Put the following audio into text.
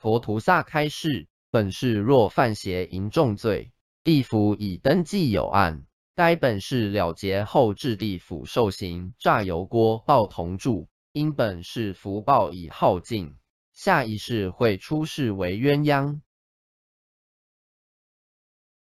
佛菩萨开示：本是若犯邪淫重罪，地府已登记有案，该本是了结后至地府受刑，炸油锅报同住。因本是福报已耗尽，下一世会出世为鸳鸯。